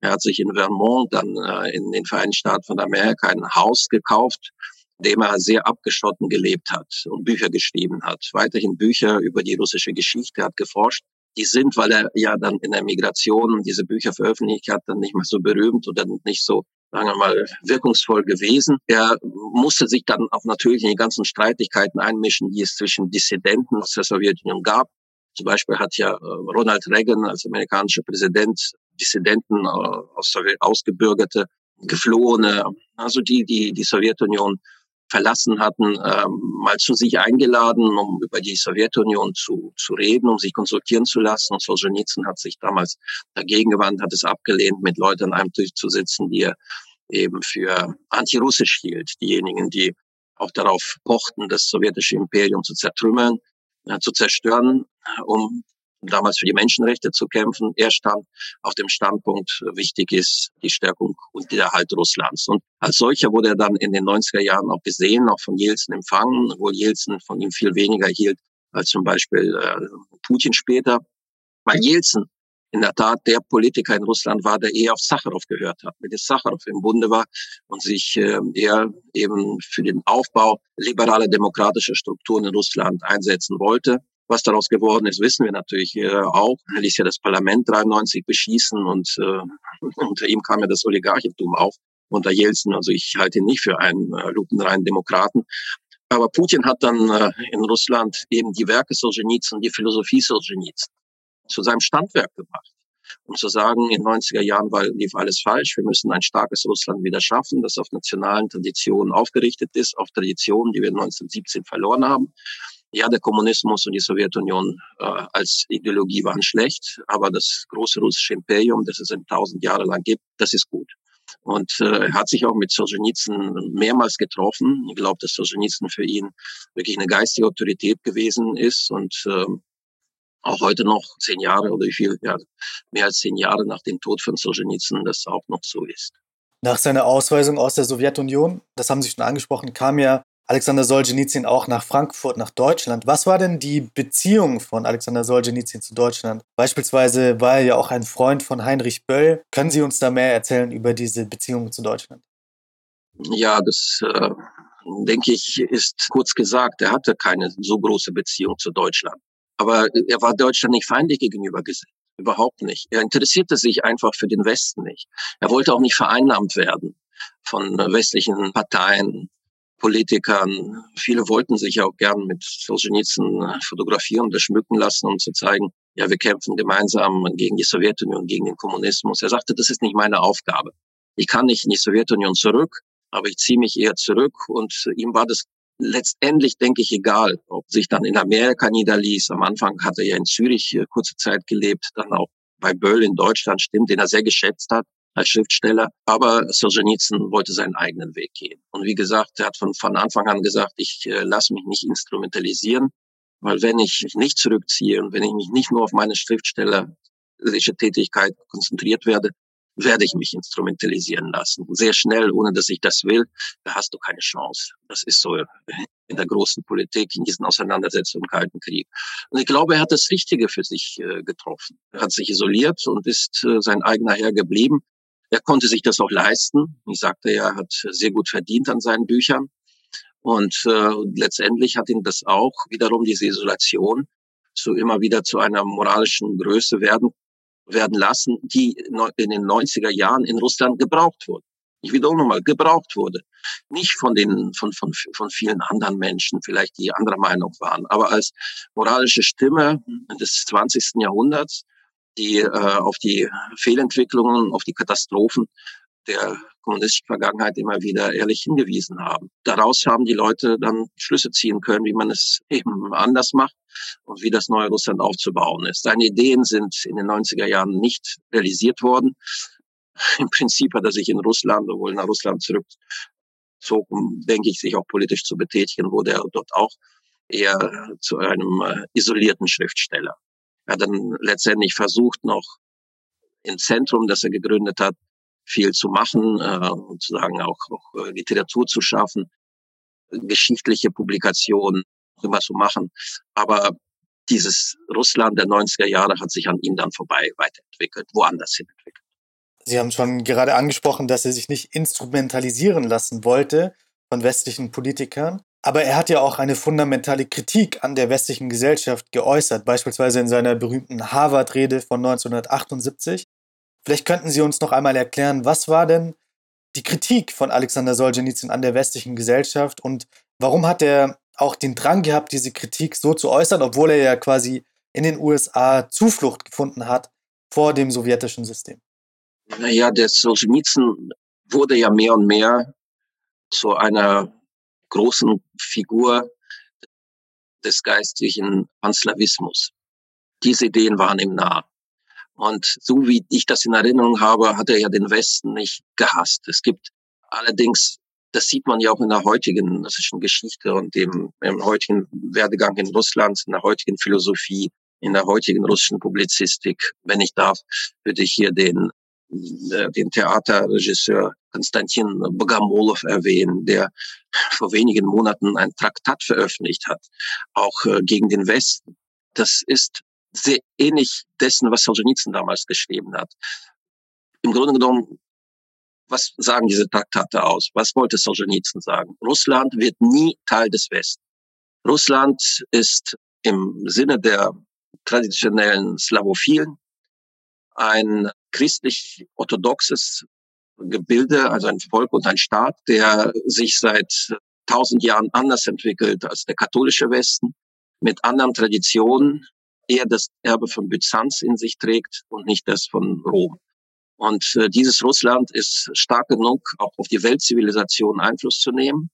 Er hat sich in Vermont, dann äh, in den Vereinigten Staaten von Amerika, ein Haus gekauft, in dem er sehr abgeschotten gelebt hat und Bücher geschrieben hat. Weiterhin Bücher über die russische Geschichte, hat geforscht die sind, weil er ja dann in der Migration diese Bücher veröffentlicht hat, dann nicht mehr so berühmt oder nicht so sagen wir mal, wirkungsvoll gewesen. Er musste sich dann auch natürlich in die ganzen Streitigkeiten einmischen, die es zwischen Dissidenten aus der Sowjetunion gab. Zum Beispiel hat ja äh, Ronald Reagan als amerikanischer Präsident Dissidenten äh, aus ausgebürgerte, geflohene, also die, die die Sowjetunion verlassen hatten, ähm, mal zu sich eingeladen, um über die Sowjetunion zu, zu reden, um sich konsultieren zu lassen. Und Solzhenitsyn hat sich damals dagegen gewandt, hat es abgelehnt, mit Leuten an einem Tisch zu sitzen, die er eben für antirussisch hielt. Diejenigen, die auch darauf pochten, das sowjetische Imperium zu zertrümmern, äh, zu zerstören, um damals für die Menschenrechte zu kämpfen. Er stand auf dem Standpunkt, wichtig ist die Stärkung und der Erhalt Russlands. Und als solcher wurde er dann in den 90er Jahren auch gesehen, auch von Jelzin empfangen, obwohl Jelzin von ihm viel weniger hielt als zum Beispiel äh, Putin später. Weil Jelzin in der Tat der Politiker in Russland war, der eher auf Sacharow gehört hat, mit dem Sacharow im Bunde war und sich äh, eher eben für den Aufbau liberaler demokratischer Strukturen in Russland einsetzen wollte. Was daraus geworden ist, wissen wir natürlich äh, auch. Er ließ ja das Parlament 93 beschießen und äh, unter ihm kam ja das Oligarchentum auf unter Jelzin. Also ich halte ihn nicht für einen äh, lupenreinen Demokraten. Aber Putin hat dann in Russland eben die Werke Solzhenitsyn, die Philosophie Solzhenitsyn zu seinem Standwerk gemacht. Um zu sagen, in 90er Jahren war, lief alles falsch. Wir müssen ein starkes Russland wieder schaffen, das auf nationalen Traditionen aufgerichtet ist, auf Traditionen, die wir 1917 verloren haben. Ja, der Kommunismus und die Sowjetunion äh, als Ideologie waren schlecht, aber das große russische Imperium, das es in tausend Jahre lang gibt, das ist gut. Und äh, hat sich auch mit Solzhenitsyn mehrmals getroffen. Ich glaube, dass Solzhenitsyn für ihn wirklich eine geistige Autorität gewesen ist und äh, auch heute noch zehn Jahre oder viel, ja, mehr als zehn Jahre nach dem Tod von Solzhenitsyn das auch noch so ist. Nach seiner Ausweisung aus der Sowjetunion, das haben Sie schon angesprochen, kam ja Alexander Solzhenitsyn auch nach Frankfurt, nach Deutschland. Was war denn die Beziehung von Alexander Solzhenitsyn zu Deutschland? Beispielsweise war er ja auch ein Freund von Heinrich Böll. Können Sie uns da mehr erzählen über diese Beziehung zu Deutschland? Ja, das äh, denke ich ist kurz gesagt. Er hatte keine so große Beziehung zu Deutschland. Aber er war Deutschland nicht feindlich gegenüber gesinnt. Überhaupt nicht. Er interessierte sich einfach für den Westen nicht. Er wollte auch nicht vereinnahmt werden von westlichen Parteien, Politikern. Viele wollten sich auch gern mit Solzhenitsyn fotografieren oder schmücken lassen, um zu zeigen, ja, wir kämpfen gemeinsam gegen die Sowjetunion, gegen den Kommunismus. Er sagte, das ist nicht meine Aufgabe. Ich kann nicht in die Sowjetunion zurück, aber ich ziehe mich eher zurück. Und ihm war das letztendlich, denke ich, egal, ob sich dann in Amerika niederließ. Am Anfang hat er ja in Zürich äh, kurze Zeit gelebt, dann auch bei Böll in Deutschland stimmt, den er sehr geschätzt hat als Schriftsteller. Aber Solzhenitsyn wollte seinen eigenen Weg gehen. Und wie gesagt, er hat von, von Anfang an gesagt, ich äh, lasse mich nicht instrumentalisieren, weil wenn ich mich nicht zurückziehe und wenn ich mich nicht nur auf meine schriftstellerische Tätigkeit konzentriert werde, werde ich mich instrumentalisieren lassen. Sehr schnell, ohne dass ich das will, da hast du keine Chance. Das ist so in der großen Politik, in diesen Auseinandersetzungen im Kalten Krieg. Und ich glaube, er hat das Richtige für sich äh, getroffen. Er hat sich isoliert und ist äh, sein eigener Herr geblieben. Er konnte sich das auch leisten. Ich sagte ja, er hat sehr gut verdient an seinen Büchern. Und äh, letztendlich hat ihn das auch wiederum diese Isolation zu immer wieder zu einer moralischen Größe werden werden lassen, die in den 90er Jahren in Russland gebraucht wurde. Ich wiederhole nochmal, gebraucht wurde. Nicht von den, von, von, von vielen anderen Menschen, vielleicht die anderer Meinung waren, aber als moralische Stimme des 20. Jahrhunderts, die äh, auf die Fehlentwicklungen, auf die Katastrophen der kommunistischen Vergangenheit immer wieder ehrlich hingewiesen haben. Daraus haben die Leute dann Schlüsse ziehen können, wie man es eben anders macht und wie das neue Russland aufzubauen ist. Seine Ideen sind in den 90er Jahren nicht realisiert worden. Im Prinzip hat er sich in Russland, obwohl nach Russland zurückzog, um, denke ich, sich auch politisch zu betätigen, wurde er dort auch eher zu einem äh, isolierten Schriftsteller. Er hat dann letztendlich versucht, noch im Zentrum, das er gegründet hat, viel zu machen, äh, sozusagen auch, auch äh, Literatur zu schaffen, geschichtliche Publikationen immer zu machen. Aber dieses Russland der 90er Jahre hat sich an ihm dann vorbei weiterentwickelt, woanders hin entwickelt. Sie haben schon gerade angesprochen, dass er sich nicht instrumentalisieren lassen wollte von westlichen Politikern. Aber er hat ja auch eine fundamentale Kritik an der westlichen Gesellschaft geäußert, beispielsweise in seiner berühmten Harvard-Rede von 1978. Vielleicht könnten Sie uns noch einmal erklären, was war denn die Kritik von Alexander Solzhenitsyn an der westlichen Gesellschaft und warum hat er auch den Drang gehabt, diese Kritik so zu äußern, obwohl er ja quasi in den USA Zuflucht gefunden hat vor dem sowjetischen System? Naja, der Solzhenitsyn wurde ja mehr und mehr zu einer großen Figur des geistlichen Panslavismus. Diese Ideen waren ihm nah. Und so wie ich das in Erinnerung habe, hat er ja den Westen nicht gehasst. Es gibt allerdings, das sieht man ja auch in der heutigen russischen Geschichte und dem im heutigen Werdegang in Russland, in der heutigen Philosophie, in der heutigen russischen Publizistik. Wenn ich darf, würde ich hier den äh, den Theaterregisseur Konstantin Bogomolow erwähnen, der vor wenigen Monaten ein Traktat veröffentlicht hat, auch äh, gegen den Westen. Das ist sehr ähnlich dessen, was Solzhenitsyn damals geschrieben hat. Im Grunde genommen, was sagen diese Traktate aus? Was wollte Solzhenitsyn sagen? Russland wird nie Teil des Westens. Russland ist im Sinne der traditionellen Slavophilen ein christlich-orthodoxes Gebilde, also ein Volk und ein Staat, der sich seit tausend Jahren anders entwickelt als der katholische Westen, mit anderen Traditionen, eher das Erbe von Byzanz in sich trägt und nicht das von Rom. Und äh, dieses Russland ist stark genug, auch auf die Weltzivilisation Einfluss zu nehmen,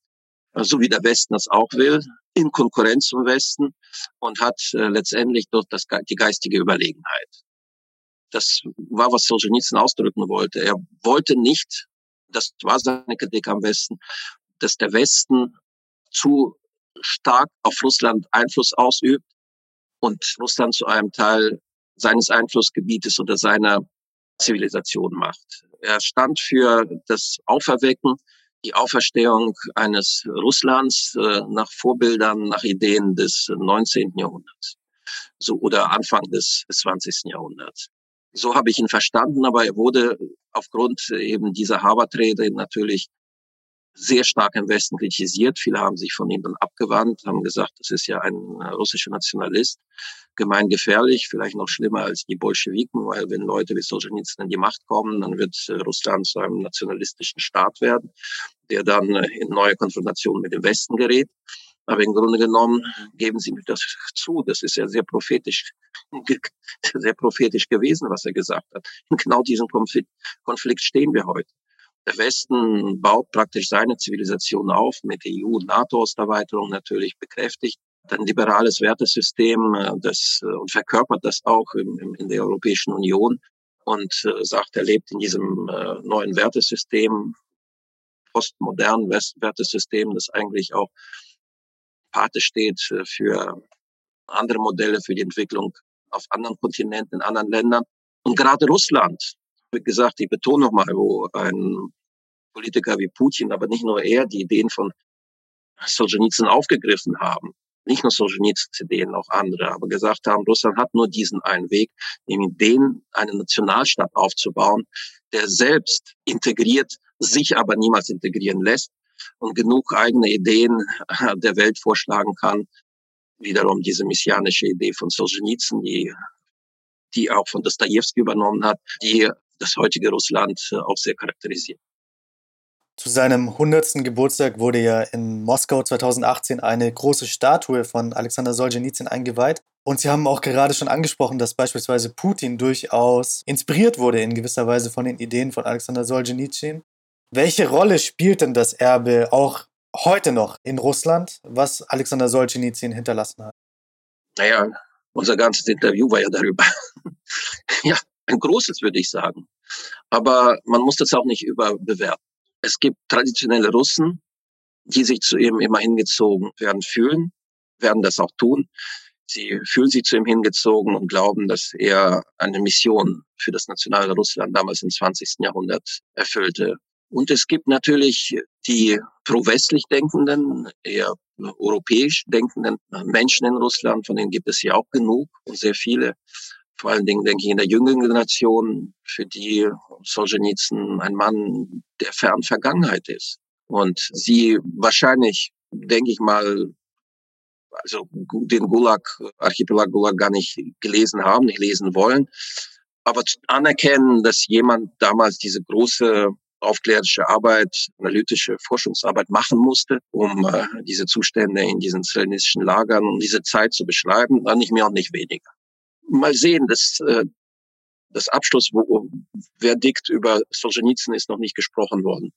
äh, so wie der Westen das auch will, in Konkurrenz zum Westen und hat äh, letztendlich dort das, die geistige Überlegenheit. Das war, was Solzhenitsyn ausdrücken wollte. Er wollte nicht, das war seine Kritik am Westen, dass der Westen zu stark auf Russland Einfluss ausübt und Russland zu einem Teil seines Einflussgebietes oder seiner Zivilisation macht. Er stand für das Auferwecken, die Auferstehung eines Russlands äh, nach Vorbildern, nach Ideen des 19. Jahrhunderts so, oder Anfang des, des 20. Jahrhunderts. So habe ich ihn verstanden, aber er wurde aufgrund eben dieser Harvard-Rede natürlich sehr stark im Westen kritisiert. Viele haben sich von ihm dann abgewandt, haben gesagt, das ist ja ein äh, russischer Nationalist, gemeingefährlich, vielleicht noch schlimmer als die Bolschewiken, weil wenn Leute wie Solzhenitsyn in die Macht kommen, dann wird äh, Russland zu einem nationalistischen Staat werden, der dann äh, in neue Konfrontationen mit dem Westen gerät. Aber im Grunde genommen geben Sie mir das zu. Das ist ja sehr prophetisch, sehr prophetisch gewesen, was er gesagt hat. In genau diesem Konflikt, Konflikt stehen wir heute. Der Westen baut praktisch seine Zivilisation auf, mit EU- und NATO-Osterweiterung natürlich bekräftigt. Ein liberales Wertesystem äh, das, äh, und verkörpert das auch in, in der Europäischen Union und äh, sagt, er lebt in diesem neuen Wertesystem, postmodernen Wertesystem, das eigentlich auch Pate steht für andere Modelle, für die Entwicklung auf anderen Kontinenten, in anderen Ländern. Und gerade Russland wie gesagt, ich betone nochmal, wo ein Politiker wie Putin, aber nicht nur er, die Ideen von Solzhenitsyn aufgegriffen haben. Nicht nur Solzhenitsyns Ideen, auch andere, aber gesagt haben, Russland hat nur diesen einen Weg, nämlich den, einen Nationalstaat aufzubauen, der selbst integriert, sich aber niemals integrieren lässt und genug eigene Ideen der Welt vorschlagen kann. Wiederum diese messianische Idee von Solzhenitsyn, die die auch von Dostoevsky übernommen hat, die das heutige Russland äh, auch sehr charakterisiert. Zu seinem 100. Geburtstag wurde ja in Moskau 2018 eine große Statue von Alexander Solzhenitsyn eingeweiht. Und Sie haben auch gerade schon angesprochen, dass beispielsweise Putin durchaus inspiriert wurde in gewisser Weise von den Ideen von Alexander Solzhenitsyn. Welche Rolle spielt denn das Erbe auch heute noch in Russland, was Alexander Solzhenitsyn hinterlassen hat? Naja, unser ganzes Interview war ja darüber. ja, ein großes, würde ich sagen. Aber man muss das auch nicht überbewerten. Es gibt traditionelle Russen, die sich zu ihm immer hingezogen werden fühlen, werden das auch tun. Sie fühlen sich zu ihm hingezogen und glauben, dass er eine Mission für das nationale Russland damals im 20. Jahrhundert erfüllte. Und es gibt natürlich die pro-westlich denkenden, eher europäisch denkenden Menschen in Russland, von denen gibt es ja auch genug und sehr viele. Vor allen Dingen denke ich in der jüngeren Generation, für die Solzhenitsyn ein Mann der fernen Vergangenheit ist. Und sie wahrscheinlich, denke ich mal, also den Gulag, Archipelag Gulag gar nicht gelesen haben, nicht lesen wollen. Aber anerkennen, dass jemand damals diese große aufklärerische Arbeit, analytische Forschungsarbeit machen musste, um äh, diese Zustände in diesen zionistischen Lagern, um diese Zeit zu beschreiben, dann nicht mehr und nicht weniger. Mal sehen, das, äh, das Abschlussverdikt über Solzhenitsyn ist noch nicht gesprochen worden.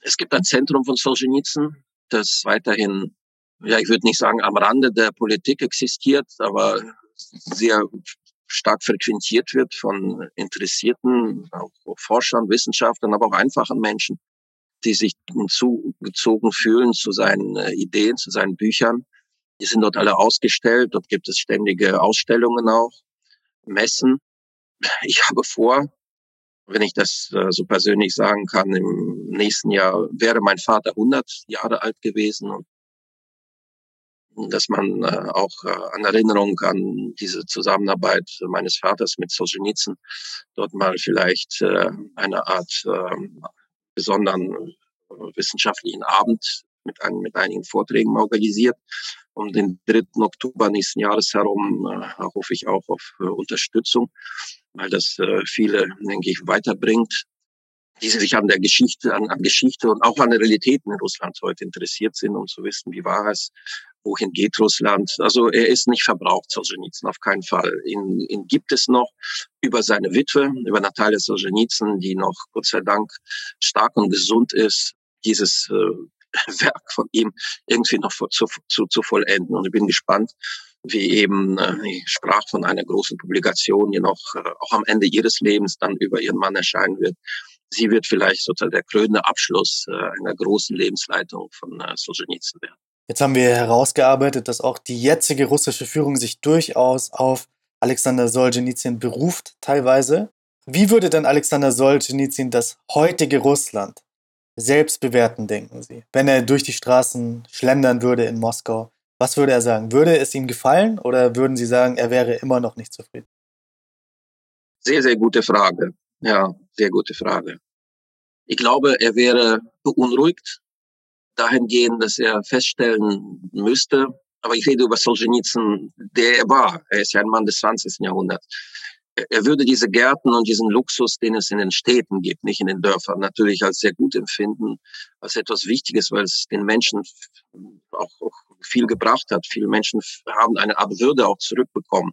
Es gibt ein Zentrum von Solzhenitsyn, das weiterhin, ja, ich würde nicht sagen am Rande der Politik existiert, aber sehr stark frequentiert wird von interessierten auch Forschern, Wissenschaftlern, aber auch einfachen Menschen, die sich zugezogen fühlen zu seinen äh, Ideen, zu seinen Büchern. Die sind dort alle ausgestellt. Dort gibt es ständige Ausstellungen auch, Messen. Ich habe vor, wenn ich das äh, so persönlich sagen kann, im nächsten Jahr wäre mein Vater 100 Jahre alt gewesen und dass man äh, auch äh, an Erinnerung an diese Zusammenarbeit meines Vaters mit Solzhenitsyn dort mal vielleicht eine Art äh, besonderen wissenschaftlichen Abend mit, ein, mit einigen Vorträgen organisiert. Um den 3. Oktober nächsten Jahres herum äh, hoffe ich auch auf äh, Unterstützung, weil das äh, viele, denke ich, weiterbringt die sich an der Geschichte, an, an Geschichte und auch an den Realitäten in Russland heute interessiert sind, um zu wissen, wie war es, wohin geht Russland. Also er ist nicht verbraucht, Solzhenitsyn, auf keinen Fall. Ihn, ihn gibt es noch über seine Witwe, über Natalia Solzhenitsyn, die noch, Gott sei Dank, stark und gesund ist, dieses äh, Werk von ihm irgendwie noch zu, zu, zu vollenden. Und ich bin gespannt, wie eben, äh, ich sprach von einer großen Publikation, die noch äh, auch am Ende ihres Lebens dann über ihren Mann erscheinen wird sie wird vielleicht sozusagen der krönende Abschluss äh, einer großen Lebensleitung von Solzhenitsyn werden. Jetzt haben wir herausgearbeitet, dass auch die jetzige russische Führung sich durchaus auf Alexander Solzhenitsyn beruft, teilweise. Wie würde denn Alexander Solzhenitsyn das heutige Russland selbst bewerten, denken Sie? Wenn er durch die Straßen schlendern würde in Moskau, was würde er sagen? Würde es ihm gefallen oder würden Sie sagen, er wäre immer noch nicht zufrieden? Sehr, sehr gute Frage. Ja, sehr gute Frage. Ich glaube, er wäre beunruhigt dahingehend, dass er feststellen müsste, aber ich rede über Solzhenitsyn, der er war. Er ist ja ein Mann des 20. Jahrhunderts. Er würde diese Gärten und diesen Luxus, den es in den Städten gibt, nicht in den Dörfern, natürlich als sehr gut empfinden, als etwas Wichtiges, weil es den Menschen auch, auch viel gebracht hat. Viele Menschen haben eine Art Würde auch zurückbekommen.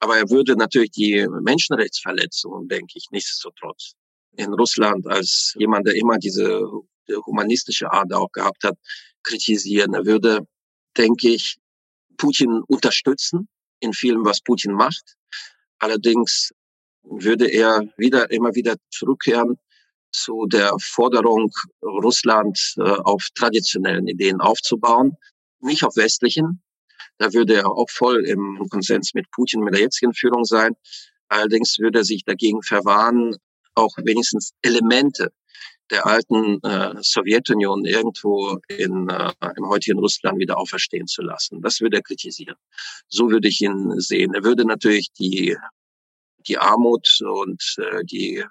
Aber er würde natürlich die Menschenrechtsverletzungen, denke ich, nichtsdestotrotz in Russland als jemand, der immer diese humanistische Art auch gehabt hat, kritisieren. Er würde, denke ich, Putin unterstützen in vielem, was Putin macht. Allerdings würde er wieder, immer wieder zurückkehren zu der Forderung, Russland äh, auf traditionellen Ideen aufzubauen, nicht auf westlichen. Da würde er auch voll im Konsens mit Putin, mit der jetzigen Führung sein. Allerdings würde er sich dagegen verwahren, auch wenigstens Elemente der alten äh, Sowjetunion irgendwo in, äh, im heutigen Russland wieder auferstehen zu lassen. Das würde er kritisieren. So würde ich ihn sehen. Er würde natürlich die, die Armut und äh, die äh,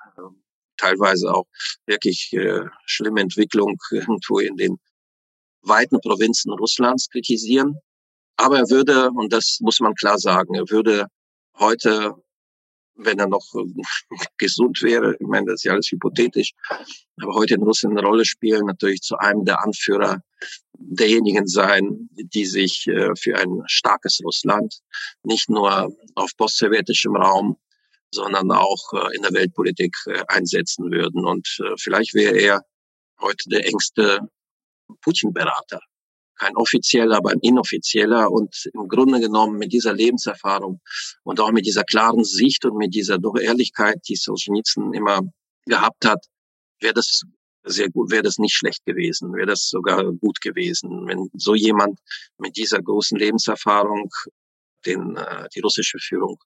teilweise auch wirklich äh, schlimme Entwicklung irgendwo in den weiten Provinzen Russlands kritisieren. Aber er würde, und das muss man klar sagen, er würde heute wenn er noch äh, gesund wäre, ich meine, das ist ja alles hypothetisch, aber heute in Russland eine Rolle spielen, natürlich zu einem der Anführer derjenigen sein, die sich äh, für ein starkes Russland nicht nur auf postsowjetischem Raum, sondern auch äh, in der Weltpolitik einsetzen würden. Und vielleicht wäre er heute der engste Putin-Berater kein offizieller, aber ein inoffizieller und im Grunde genommen mit dieser Lebenserfahrung und auch mit dieser klaren Sicht und mit dieser doch Ehrlichkeit, die Solzhenitsyn immer gehabt hat, wäre das sehr gut, wäre das nicht schlecht gewesen, wäre das sogar gut gewesen, wenn so jemand mit dieser großen Lebenserfahrung den, äh, die russische Führung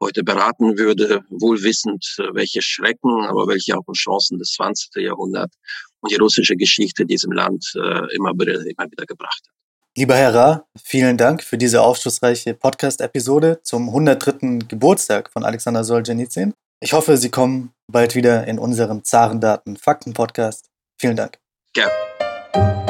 heute beraten würde, wohl wissend, äh, welche Schrecken, aber welche auch Chancen des 20. Jahrhunderts und die russische Geschichte diesem Land äh, immer, wieder, immer wieder gebracht hat. Lieber Herr Ra, vielen Dank für diese aufschlussreiche Podcast-Episode zum 103. Geburtstag von Alexander Solzhenitsyn. Ich hoffe, Sie kommen bald wieder in unserem Zarendaten-Fakten-Podcast. Vielen Dank. Gerne.